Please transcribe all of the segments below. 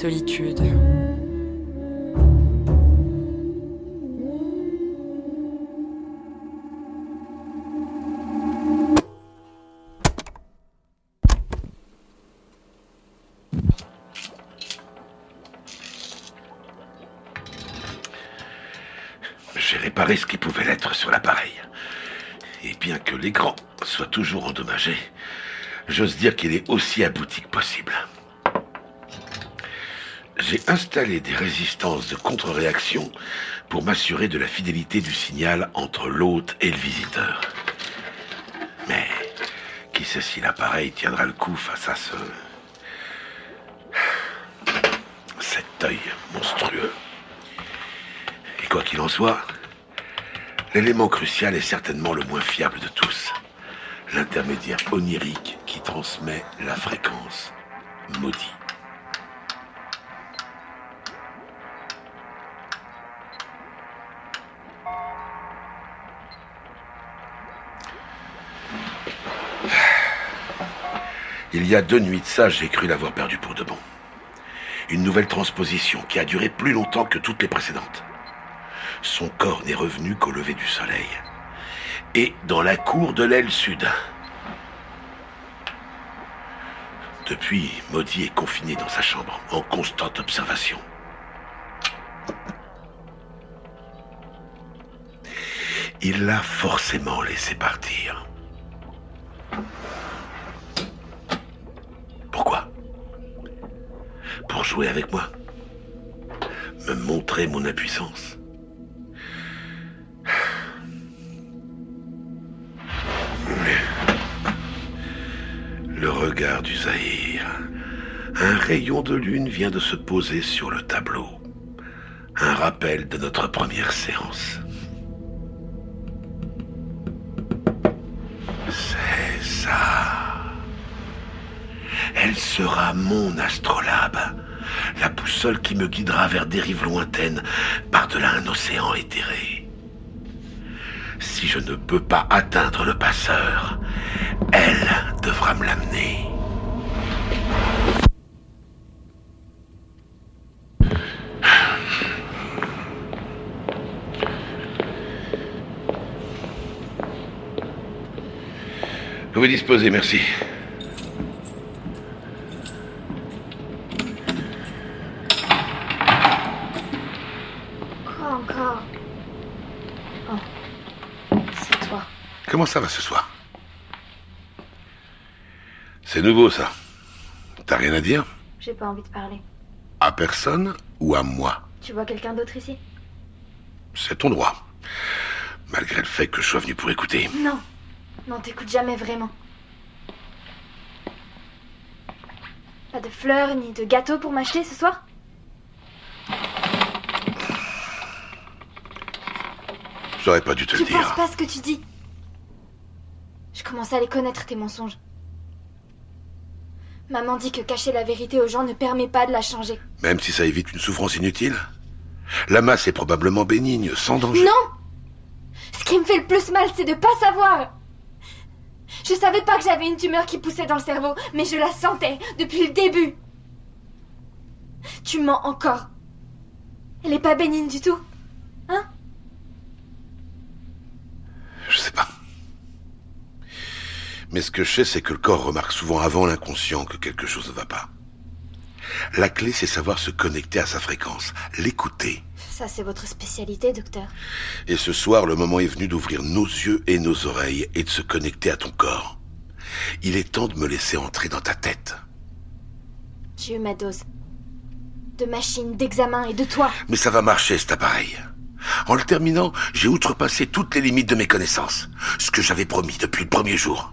solitude. J'ai réparé ce qui pouvait l'être sur l'appareil. Et bien que l'écran soit toujours endommagé, j'ose dire qu'il est aussi abouti que possible. J'ai installé des résistances de contre-réaction pour m'assurer de la fidélité du signal entre l'hôte et le visiteur. Mais qui sait si l'appareil tiendra le coup face à ce... cet œil monstrueux. Et quoi qu'il en soit, l'élément crucial est certainement le moins fiable de tous. L'intermédiaire onirique qui transmet la fréquence maudit. Y a deux nuits de ça, j'ai cru l'avoir perdu pour de bon. Une nouvelle transposition qui a duré plus longtemps que toutes les précédentes. Son corps n'est revenu qu'au lever du soleil. Et dans la cour de l'aile sud. Depuis, Maudit est confiné dans sa chambre, en constante observation. Il l'a forcément laissé partir. Pourquoi Pour jouer avec moi Me montrer mon impuissance Le regard du Zahir. Un rayon de lune vient de se poser sur le tableau. Un rappel de notre première séance. C'est ça. Elle sera mon astrolabe. La boussole qui me guidera vers des rives lointaines, par-delà un océan éthéré. Si je ne peux pas atteindre le passeur, elle devra me l'amener. Vous disposez, merci. Comment ça va ce soir? C'est nouveau ça. T'as rien à dire? J'ai pas envie de parler. À personne ou à moi? Tu vois quelqu'un d'autre ici? C'est ton droit. Malgré le fait que je sois venu pour écouter. Non. Non, t'écoutes jamais vraiment. Pas de fleurs ni de gâteaux pour m'acheter ce soir? J'aurais pas dû te Tu le dire. penses pas ce que tu dis? Je commence à les connaître, tes mensonges. Maman dit que cacher la vérité aux gens ne permet pas de la changer. Même si ça évite une souffrance inutile. La masse est probablement bénigne, sans danger. Non Ce qui me fait le plus mal, c'est de pas savoir Je savais pas que j'avais une tumeur qui poussait dans le cerveau, mais je la sentais depuis le début. Tu mens encore. Elle est pas bénigne du tout. Hein Je sais pas. Mais ce que je sais, c'est que le corps remarque souvent avant l'inconscient que quelque chose ne va pas. La clé, c'est savoir se connecter à sa fréquence, l'écouter. Ça, c'est votre spécialité, docteur. Et ce soir, le moment est venu d'ouvrir nos yeux et nos oreilles et de se connecter à ton corps. Il est temps de me laisser entrer dans ta tête. J'ai eu ma dose. De machines, d'examens et de toi. Mais ça va marcher cet appareil. En le terminant, j'ai outrepassé toutes les limites de mes connaissances. Ce que j'avais promis depuis le premier jour.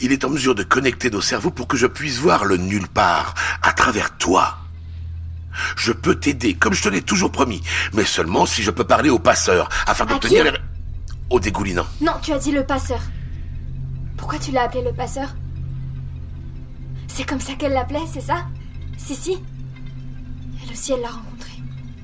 Il est en mesure de connecter nos cerveaux pour que je puisse voir le nulle part à travers toi. Je peux t'aider, comme je te l'ai toujours promis, mais seulement si je peux parler au passeur, afin d'obtenir les... Au dégoulinant. Non, tu as dit le passeur. Pourquoi tu l'as appelé le passeur? C'est comme ça qu'elle l'appelait, c'est ça? Si, si. Elle aussi, elle l'a rencontré.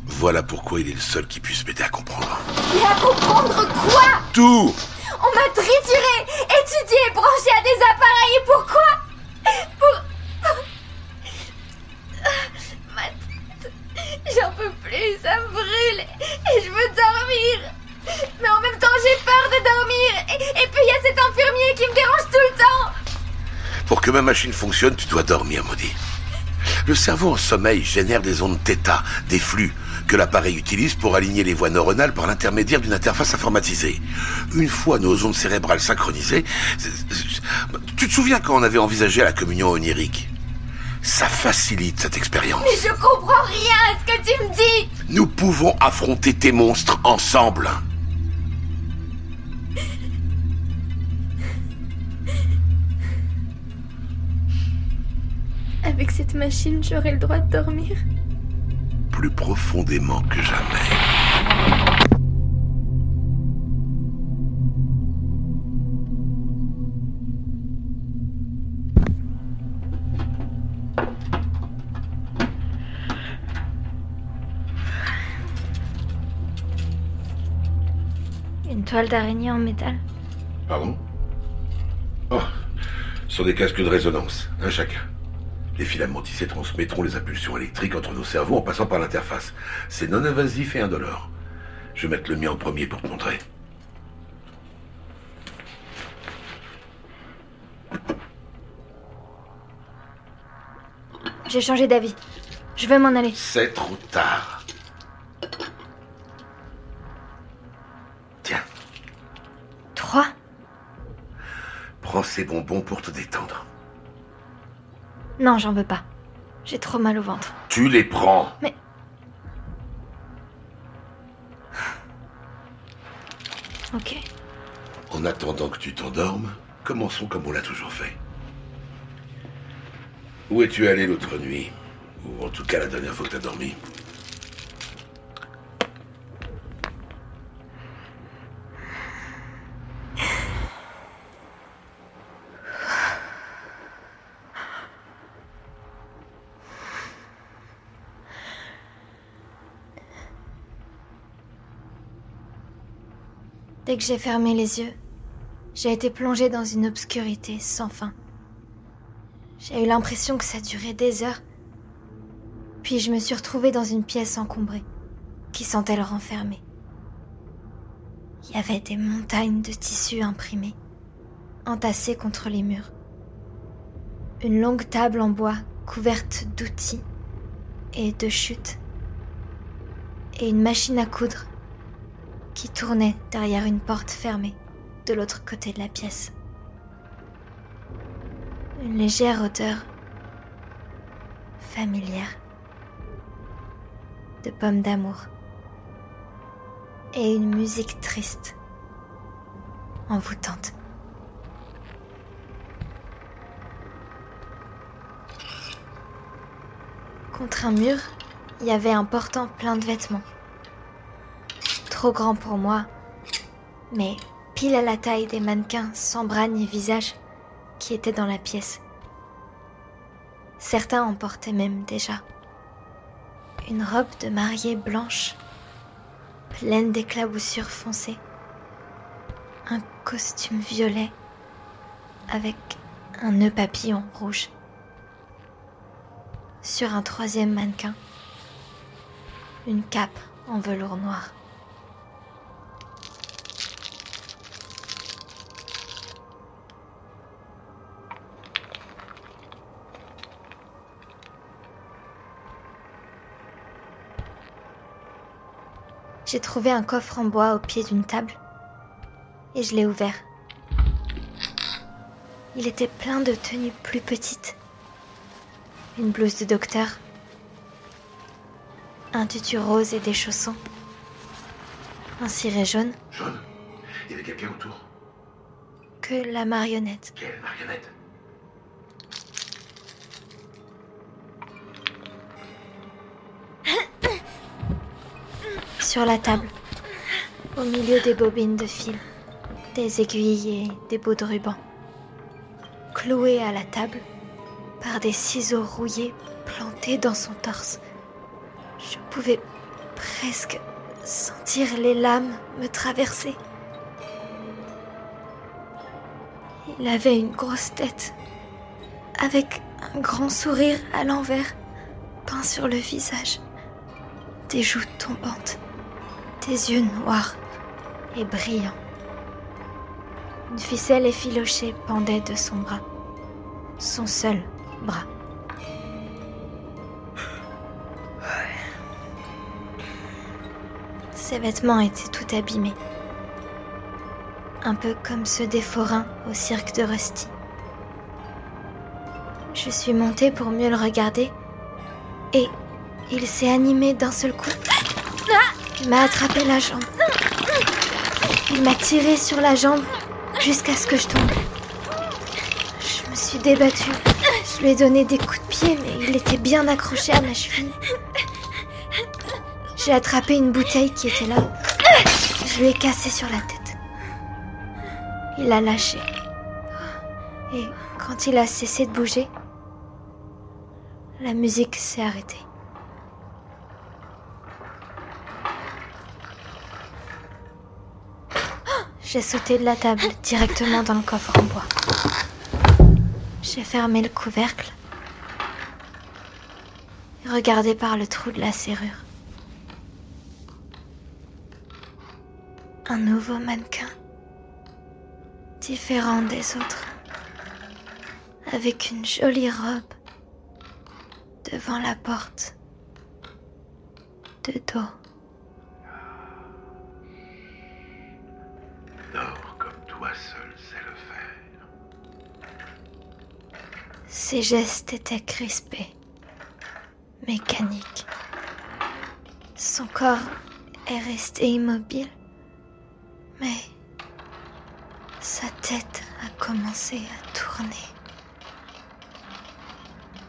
Voilà pourquoi il est le seul qui puisse m'aider à comprendre. Mais à comprendre quoi? Tout On m'a trituré, étudié, branché à des appareils pourquoi? Pour... pour- Ma tête. J'en peux plus, ça me brûle et je veux dormir. Mais en même temps, j'ai peur de dormir. Et, et puis il y a cet infirmier qui me dérange tout le temps. Pour que ma machine fonctionne, tu dois dormir, maudit. Le cerveau en sommeil génère des ondes θ, des flux, que l'appareil utilise pour aligner les voies neuronales par l'intermédiaire d'une interface informatisée. Une fois nos ondes cérébrales synchronisées, tu te souviens quand on avait envisagé la communion onirique? Ça facilite cette expérience. Mais je comprends rien à ce que tu me dis. Nous pouvons affronter tes monstres ensemble. Avec cette machine, j'aurai le droit de dormir. Plus profondément que jamais. Une toile d'araignée en métal. Pardon? Oh, ce sont des casques de résonance, un chacun. Les filaments tissés transmettront les impulsions électriques entre nos cerveaux en passant par l'interface. C'est non invasif et indolore. Je vais mettre le mien en premier pour te montrer. J'ai changé d'avis. Je vais m'en aller. C'est trop tard. Tiens, Trois prends ces bonbons pour te détendre. Non, j'en veux pas. J'ai trop mal au ventre. Tu les prends. Ok. En attendant que tu t'endormes, commençons comme on l'a toujours fait. Où es-tu allé l'autre nuit? Ou en tout cas la dernière fois que t'as dormi? Dès que j'ai fermé les yeux, j'ai été plongée dans une obscurité sans fin. J'ai eu l'impression que ça durait des heures. Puis je me suis retrouvée dans une pièce encombrée, qui sentait le renfermer. Il y avait des montagnes de tissus imprimés, entassés contre les murs. Une longue table en bois couverte d'outils et de chutes. Et une machine à coudre qui tournait derrière une porte fermée de l'autre côté de la pièce. Une légère odeur familière de pommes d'amour et une musique triste, envoûtante. Contre un mur, il y avait un portant plein de vêtements trop grand pour moi, mais pile à la taille des mannequins sans bras ni visage qui étaient dans la pièce. Certains en portaient même déjà. Une robe de mariée blanche, pleine d'éclaboussures foncées. Un costume violet avec un nœud papillon rouge. Sur un troisième mannequin, une cape en velours noir. J'ai trouvé un coffre en bois au pied d'une table et je l'ai ouvert. Il était plein de tenues plus petites. une blouse de docteur, un tutu rose et des chaussons, un ciré jaune. Jaune Il y avait quelqu'un autour Que la marionnette. Quelle marionnette? Sur la table, au milieu des bobines de fil, des aiguilles et des bouts de ruban. Cloué à la table par des ciseaux rouillés plantés dans son torse. Je pouvais presque sentir les lames me traverser. Il avait une grosse tête, avec un grand sourire à l'envers, peint sur le visage, des joues tombantes, des yeux noirs et brillants. Une ficelle effilochée pendait de son bras, son seul bras. Ses vêtements étaient tout abîmés, un peu comme ceux des forains au cirque de Rusty. Je suis montée pour mieux le regarder et il s'est animé d'un seul coup. Il m'a attrapé la jambe. Il m'a tiré sur la jambe jusqu'à ce que je tombe. Je me suis débattue. Je lui ai donné des coups de pied, mais il était bien accroché à ma cheville. J'ai attrapé une bouteille qui était là. Je lui ai cassé sur la tête. Il a lâché. Et quand il a cessé de bouger, la musique s'est arrêtée. J'ai sauté de la table directement dans le coffre en bois. J'ai fermé le couvercle et regardé par le trou de la serrure. Un nouveau mannequin, différent des autres, avec une jolie robe devant la porte, de dos. Comme toi seul sait le faire. Ses gestes étaient crispés, mécaniques. Son corps est resté immobile, mais sa tête a commencé à tourner.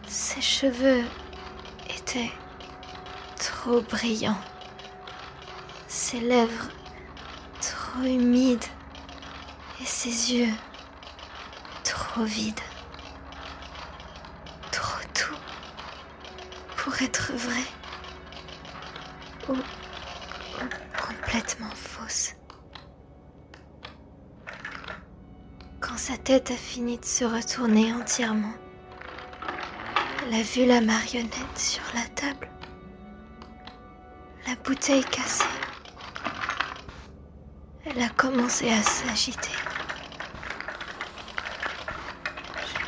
Ses cheveux étaient trop brillants, ses lèvres trop humides et ses yeux trop vides. Trop tout pour être vrai ou, ou complètement fausse. Quand sa tête a fini de se retourner entièrement, elle a vu la marionnette sur la table, la bouteille cassée. Elle a commencé à s'agiter.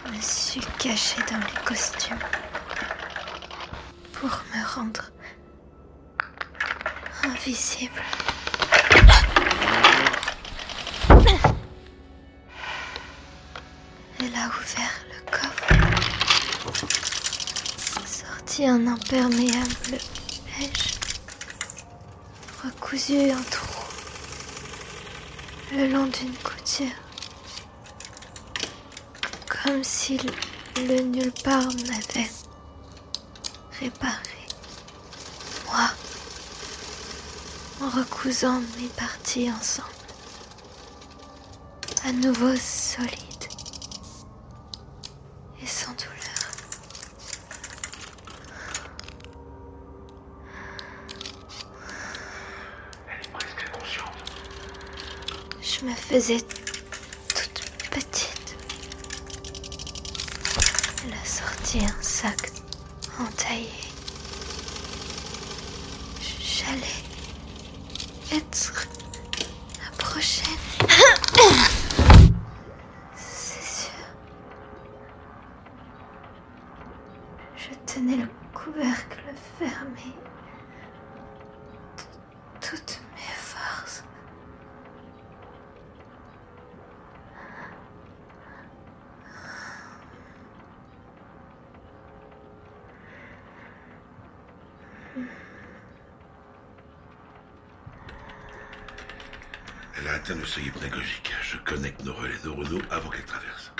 Je me suis cachée dans les costumes pour me rendre invisible. Elle a ouvert le coffre, sorti un imperméable beige, recousu un trou le long d'une couture, comme si le, le nulle part m'avait réparé. Moi, en recousant mes parties ensemble, à nouveau solides et sans douleur. Elle est presque inconsciente. Faisais toute petite. Elle a sorti un sac entaillé. J'allais être la prochaine. C'est sûr. Je tenais le couvercle fermé. de Toutes mes forces. Seuil hypnagogique. Je connecte nos relais neuronaux avant qu'elle traverse.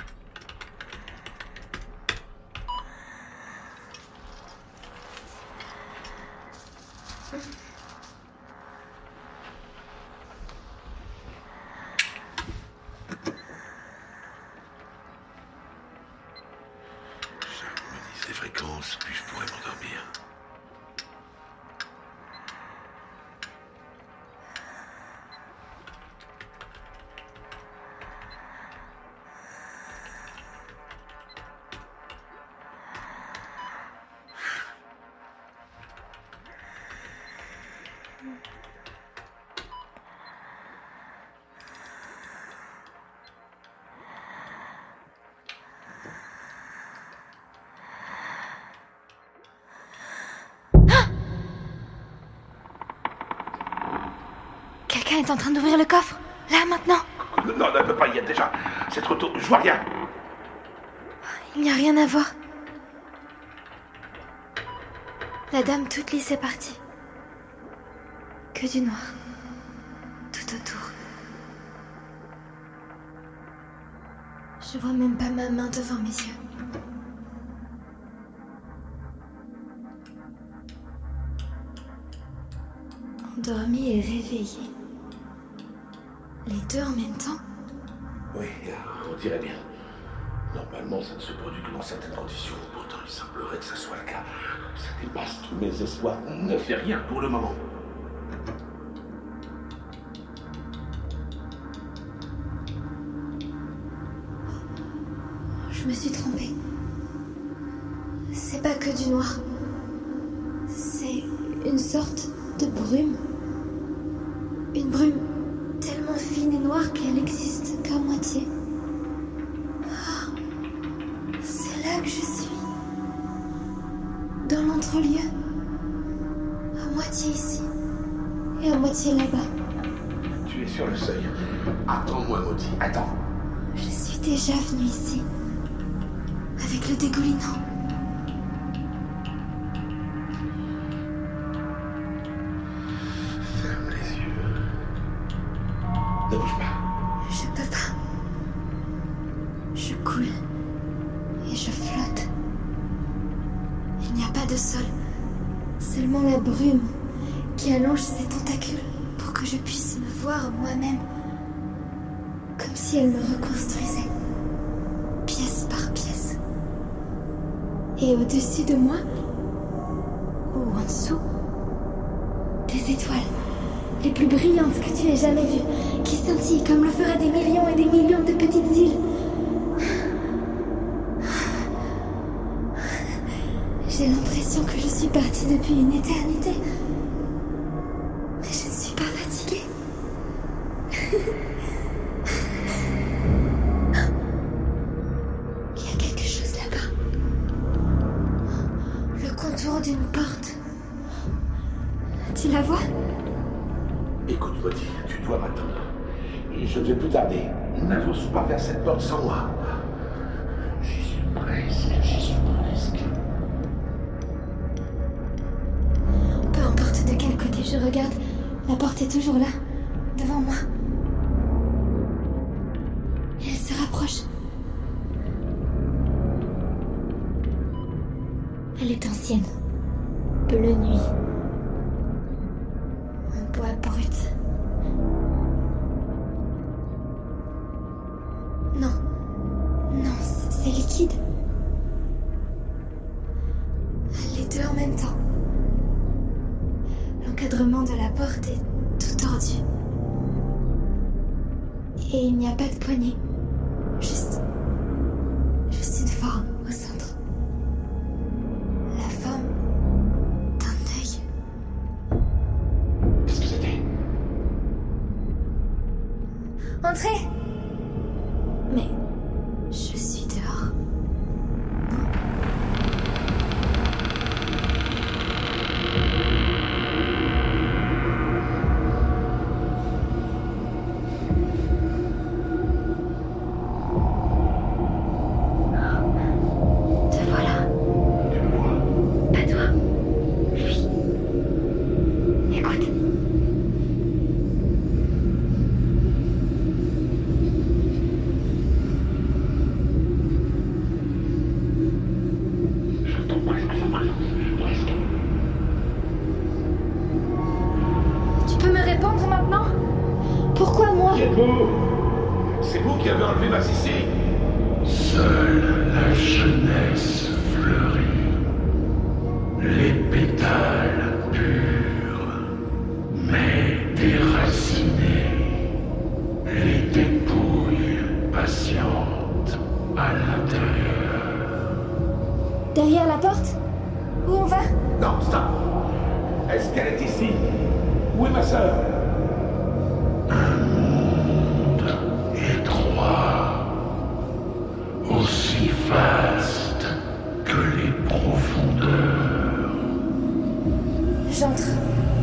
Quelqu'un est en train d'ouvrir le coffre. Là, maintenant. Non, elle ne peut pas y être déjà. C'est trop tôt. Je vois rien. Il n'y a rien à voir. La dame toute lisse est partie. Que du noir. Tout autour. Je vois même pas ma main devant mes yeux. Endormi et réveillé. Les deux en même temps Oui, on dirait bien. Normalement, ça ne se produit que dans certaines conditions. Pourtant, il semblerait que ça soit le cas. Ça dépasse tous mes espoirs. Ne fait rien pour le moment. Je me suis trompée. C'est pas que du noir. C'est une sorte de brume. Une brume tellement fine et noire qu'elle existe qu'à moitié. Ah, c'est là que je suis. Dans l'entrelieu. À moitié ici. Et à moitié là-bas. Tu es sur le seuil. Attends-moi, maudit. Attends. Je suis déjà venue ici. Avec le dégoulinant. Ferme les yeux. Ne bouge pas. Je peux pas. Je coule et je flotte. Il n'y a pas de sol, seulement la brume qui allonge ses tentacules pour que je puisse me voir moi-même, comme si elle me reconstruisait, Et au-dessus de moi, ou en dessous, des étoiles, les plus brillantes que tu aies jamais vues, qui scintillent comme le feraient des millions et des millions de petites îles. J'ai l'impression que je suis partie depuis une éternité. Elle est ancienne. Bleu nuit.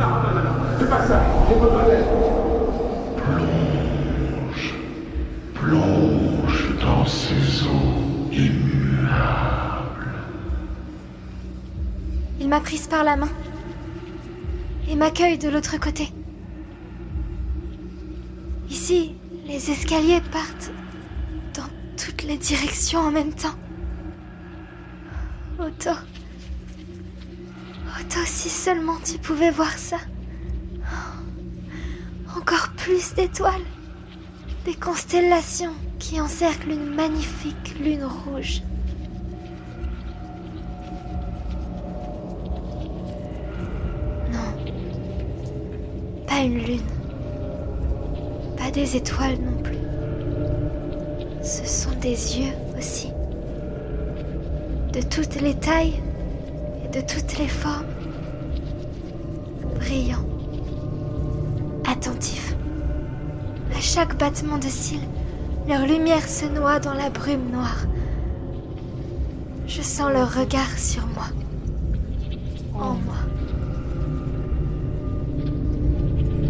Pas ça Plonge, plonge dans ces eaux immuables. Il m'a prise par la main et m'accueille de l'autre côté. Ici, les escaliers partent dans toutes les directions en même temps. Otto. Otto, si seulement tu pouvais voir ça. Encore plus d'étoiles. Des constellations qui encerclent une magnifique lune rouge. Non. Pas une lune. Pas des étoiles non plus. Ce sont des yeux aussi. De toutes les tailles et de toutes les formes. Brillants. Attentifs. À chaque battement de cils, leur lumière se noie dans la brume noire. Je sens leur regard sur moi. En moi.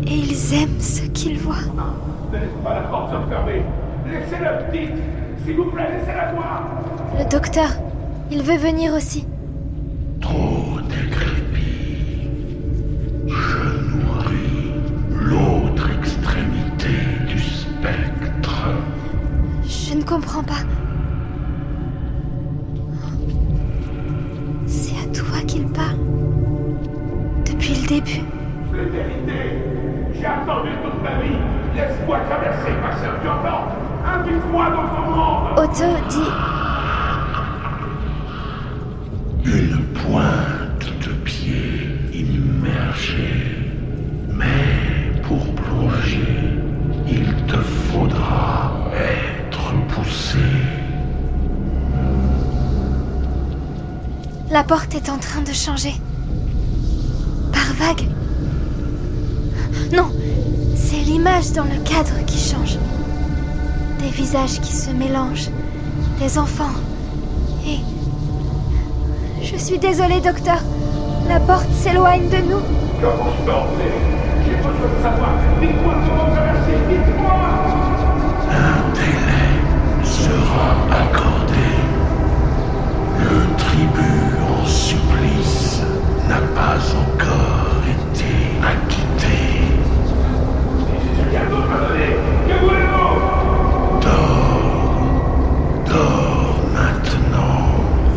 Et ils aiment ce qu'ils voient. Ne laissez pas la porte se fermer Laissez-la petite S'il vous plaît, laissez-la voir Le docteur, il veut venir aussi. La porte est en train de changer. Par vague. Non, c'est l'image dans le cadre qui change. Des visages qui se mélangent. Des enfants. Et... Je suis désolée, docteur. La porte s'éloigne de nous. Comment je J'ai besoin de savoir Dites-moi comment Dites-moi Un délai sera accordé. N'a pas encore été acquitté. Dors, dors maintenant,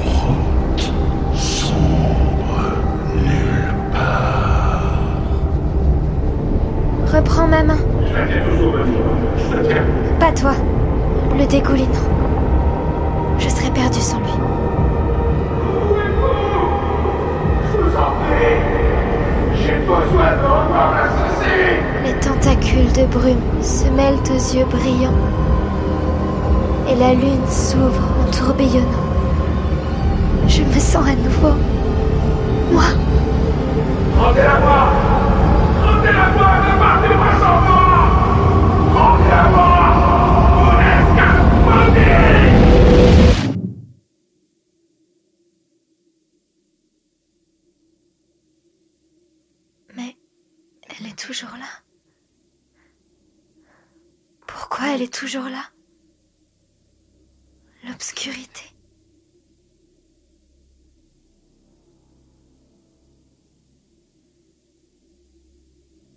route sombre nulle part. Reprends ma main. Pas toi. Le dégoulinant. Je serais perdue sans lui. J'ai besoin de revoir la Les tentacules de brume se mêlent aux yeux brillants. Et la lune s'ouvre en tourbillonnant. Je me sens à nouveau. Moi, Rendez-la-moi Rendez-la-moi Ne partez-moi sans moi Rendez-la-moi Vous n'êtes qu'un maudit mais elle est toujours là. Pourquoi elle est toujours là L'obscurité.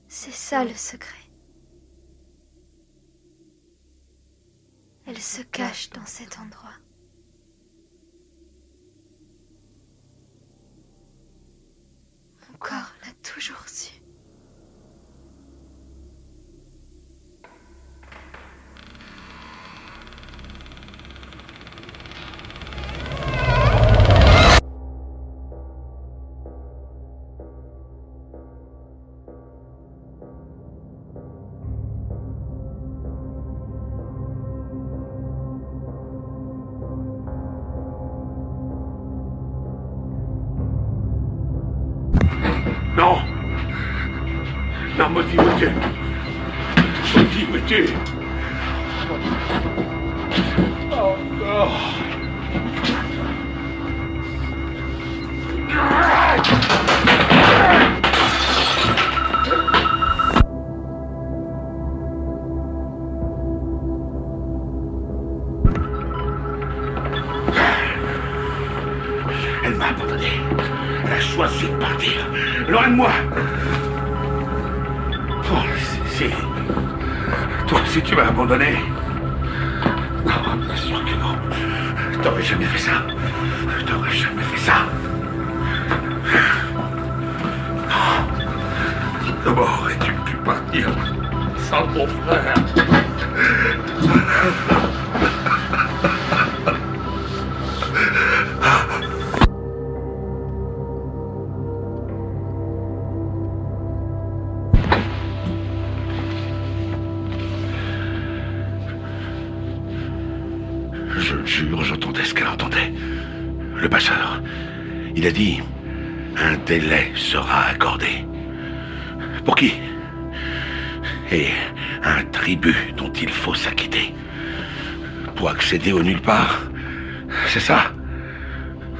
C'est ça le secret. Elle se cache dans cet endroit. Abandonné. Elle a choisi de partir. Loin de moi. Oh, si. Toi aussi, tu m'as abandonné. Non, bien sûr que non. T'aurais jamais fait ça. T'aurais jamais fait ça. Comment aurais-tu pu partir sans mon frère? A dit un délai sera accordé. Pour qui? Et un tribut dont il faut s'acquitter. Pour accéder au nulle part. C'est ça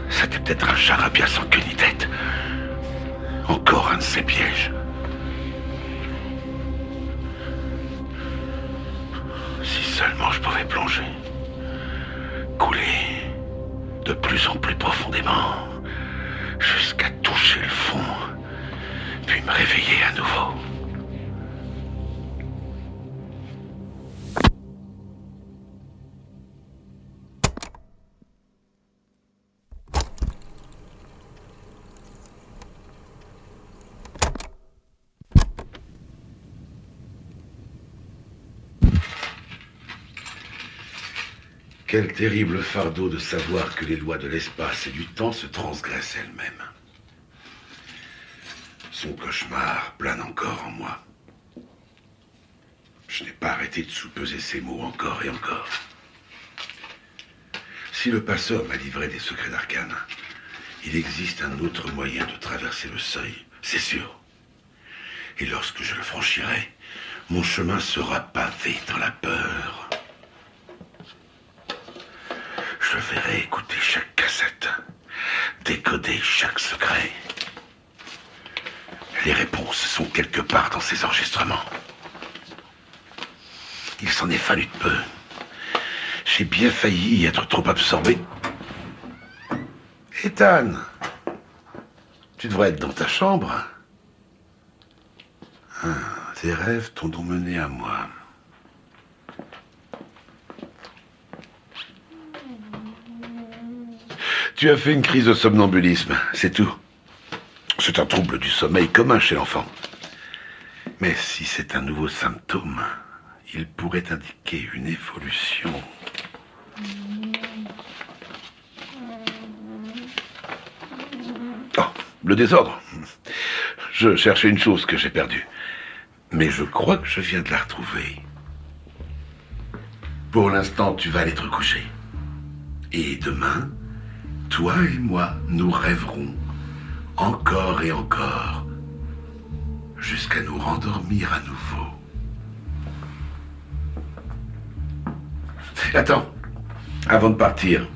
C'était peut-être un charabia sans queue ni tête. Encore un de ces pièges. Si seulement je pouvais plonger couler de plus en plus profondément jusqu'à toucher le fond, puis me réveiller à nouveau. Quel terrible fardeau de savoir que les lois de l'espace et du temps se transgressent elles-mêmes. Son cauchemar plane encore en moi. Je n'ai pas arrêté de soupeser ces mots encore et encore. Si le passeur m'a livré des secrets d'arcane, il existe un autre moyen de traverser le seuil, c'est sûr. Et lorsque je le franchirai, mon chemin sera pavé dans la peur. Je verrai écouter chaque cassette, décoder chaque secret. Les réponses sont quelque part dans ces enregistrements. Il s'en est fallu de peu. J'ai bien failli être trop absorbé. Ethan, tu devrais être dans ta chambre. Ah, tes rêves t'ont donc mené à moi. Tu as fait une crise de somnambulisme, c'est tout. C'est un trouble du sommeil commun chez l'enfant. Mais si c'est un nouveau symptôme, il pourrait indiquer une évolution. Oh, le désordre. Je cherchais une chose que j'ai perdue. Mais je crois que je viens de la retrouver. Pour l'instant, tu vas aller te coucher. Et demain, toi et moi, nous rêverons encore et encore jusqu'à nous rendormir à nouveau. Attends, avant de partir.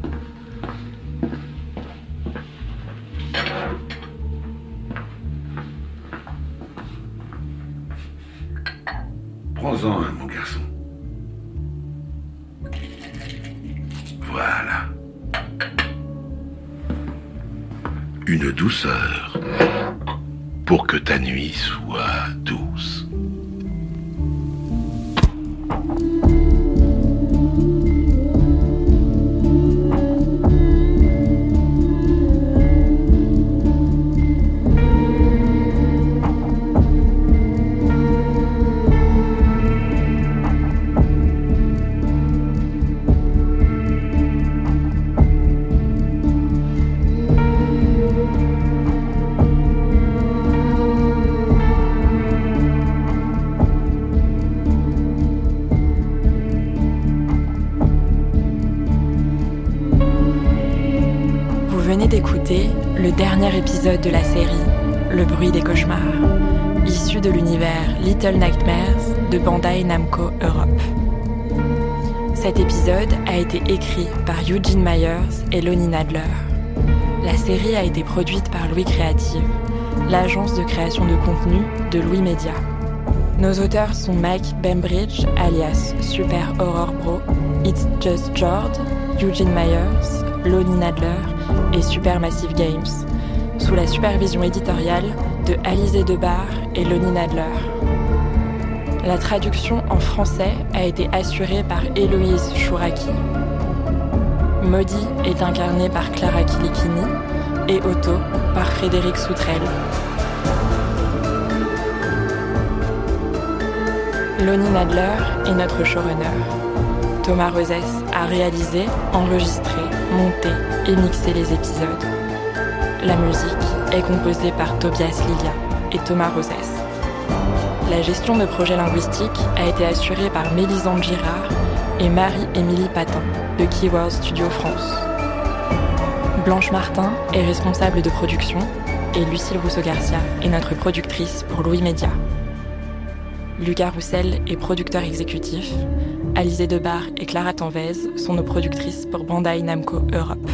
Épisode de la série Le bruit des cauchemars, issu de l'univers Little Nightmares de Bandai Namco Europe. Cet épisode a été écrit par Eugene Myers et Lonnie Nadler. La série a été produite par Louis Creative, l'agence de création de contenu de Louis Media. Nos auteurs sont Mike Bembridge, alias Super Horror Bro, It's Just Jord, Eugene Myers, Lonnie Nadler et Supermassive Games, sous la supervision éditoriale de Alizé Debar et Lonnie Nadler. La traduction en français a été assurée par Héloïse Chouraki. Maudit est incarné par Clara Kilikini et Otto par Frédéric Soutrel. Lonnie Nadler est notre showrunner. Thomas Rosès a réalisé, enregistré, monté et mixé les épisodes. La musique est composée par Tobias Lilia et Thomas Rosès. La gestion de projets linguistiques a été assurée par Mélisande Girard et Marie-Émilie Patin de Keyword Studio France. Blanche Martin est responsable de production et Lucille Rousseau-Garcia est notre productrice pour Louis Média. Lucas Roussel est producteur exécutif. Alizé Debar et Clara Tanvez sont nos productrices pour Bandai Namco Europe.